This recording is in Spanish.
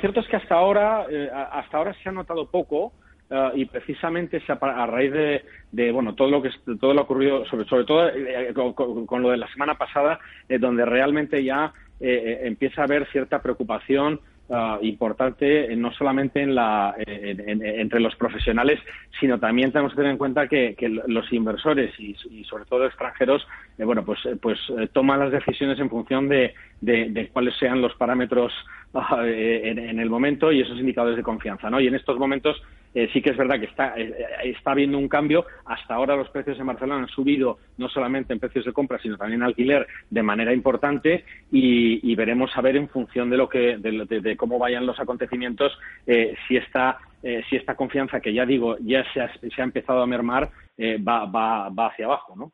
cierto es que hasta ahora, hasta ahora se ha notado poco. y precisamente a, raíz de, bueno todo lo que todo lo ocurrido sobre sobre todo con, lo de la semana pasada donde realmente ya empieza a haber cierta preocupación Ah, importante eh, no solamente en la, entre los profesionales, sino también tenemos que tener en cuenta que, los inversores y, sobre todo extranjeros, eh, bueno, pues, eh, pues toman las decisiones en función de, de, cuáles sean los parámetros ah, en, el momento y esos indicadores de confianza, ¿no? Y en estos momentos eh, sí que es verdad que está, eh, está habiendo un cambio. Hasta ahora los precios en Barcelona han subido no solamente en precios de compra, sino también en alquiler de manera importante y, veremos a ver en función de, lo que, de, cómo vayan los acontecimientos eh, si esta si esta confianza que ya digo ya se ha, se ha empezado a mermar va, va, va hacia abajo, ¿no?